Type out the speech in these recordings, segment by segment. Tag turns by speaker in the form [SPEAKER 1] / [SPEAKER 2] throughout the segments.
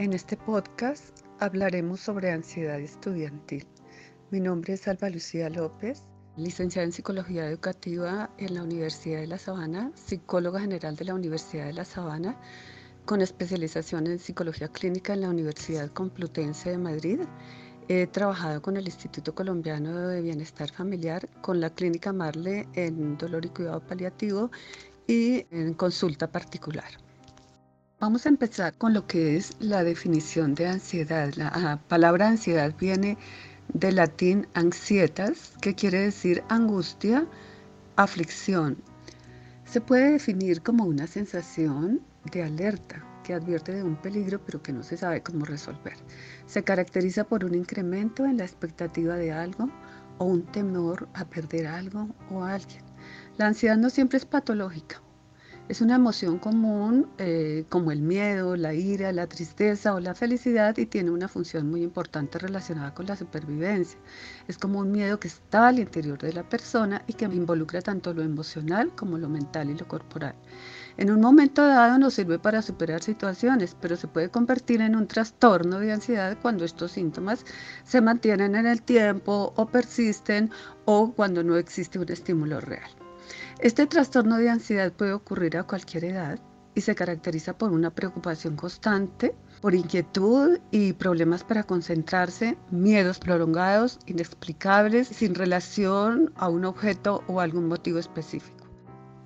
[SPEAKER 1] En este podcast hablaremos sobre ansiedad estudiantil. Mi nombre es Alba Lucía López, licenciada en Psicología Educativa en la Universidad de La Sabana, psicóloga general de la Universidad de La Sabana, con especialización en Psicología Clínica en la Universidad Complutense de Madrid. He trabajado con el Instituto Colombiano de Bienestar Familiar, con la Clínica Marle en dolor y cuidado paliativo y en consulta particular. Vamos a empezar con lo que es la definición de ansiedad. La ah, palabra ansiedad viene del latín ansietas, que quiere decir angustia, aflicción. Se puede definir como una sensación de alerta que advierte de un peligro pero que no se sabe cómo resolver. Se caracteriza por un incremento en la expectativa de algo o un temor a perder algo o a alguien. La ansiedad no siempre es patológica es una emoción común eh, como el miedo, la ira, la tristeza o la felicidad y tiene una función muy importante relacionada con la supervivencia. Es como un miedo que está al interior de la persona y que involucra tanto lo emocional como lo mental y lo corporal. En un momento dado nos sirve para superar situaciones, pero se puede convertir en un trastorno de ansiedad cuando estos síntomas se mantienen en el tiempo o persisten o cuando no existe un estímulo real. Este trastorno de ansiedad puede ocurrir a cualquier edad y se caracteriza por una preocupación constante, por inquietud y problemas para concentrarse, miedos prolongados, inexplicables, sin relación a un objeto o algún motivo específico.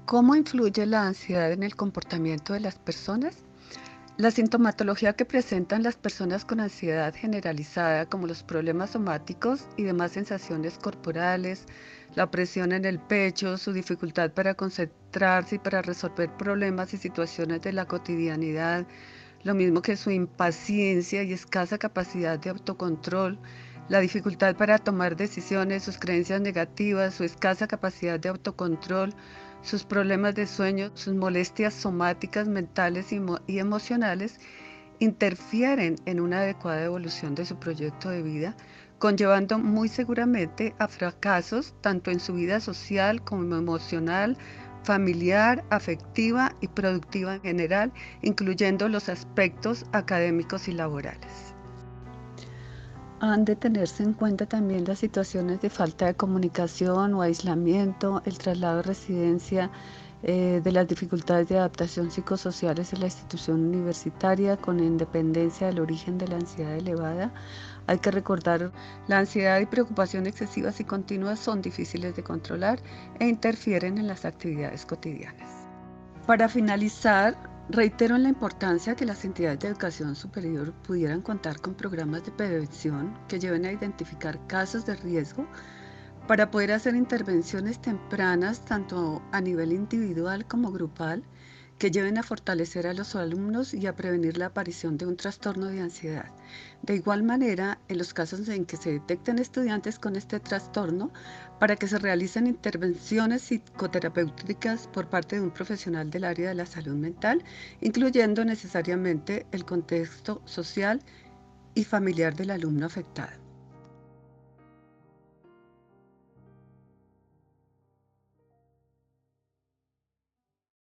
[SPEAKER 1] ¿Cómo influye la ansiedad en el comportamiento de las personas? La sintomatología que presentan las personas con ansiedad generalizada, como los problemas somáticos y demás sensaciones corporales, la presión en el pecho, su dificultad para concentrarse y para resolver problemas y situaciones de la cotidianidad, lo mismo que su impaciencia y escasa capacidad de autocontrol, la dificultad para tomar decisiones, sus creencias negativas, su escasa capacidad de autocontrol, sus problemas de sueño, sus molestias somáticas, mentales y, emocionales, interfieren en una adecuada evolución de su proyecto de vida, conllevando muy seguramente a fracasos tanto en su vida social como emocional, familiar, afectiva y productiva en general, incluyendo los aspectos académicos y laborales. Han de tenerse en cuenta también las situaciones de falta de comunicación o aislamiento, el traslado de residencia, eh, de las dificultades de adaptación psicosociales en la institución universitaria con independencia del origen de la ansiedad elevada, hay que recordar, la ansiedad y preocupación excesivas y continuas son difíciles de controlar e interfieren en las actividades cotidianas. Para finalizar, reitero la importancia que las entidades de educación superior pudieran contar con programas de prevención que lleven a identificar casos de riesgo para poder hacer intervenciones tempranas tanto a nivel individual como grupal que lleven a fortalecer a los alumnos y a prevenir la aparición de un trastorno de ansiedad. De igual manera, en los casos en que se detecten estudiantes con este trastorno, para que se realicen intervenciones psicoterapéuticas por parte de un profesional del área de la salud mental, incluyendo necesariamente el contexto social y familiar del alumno afectado.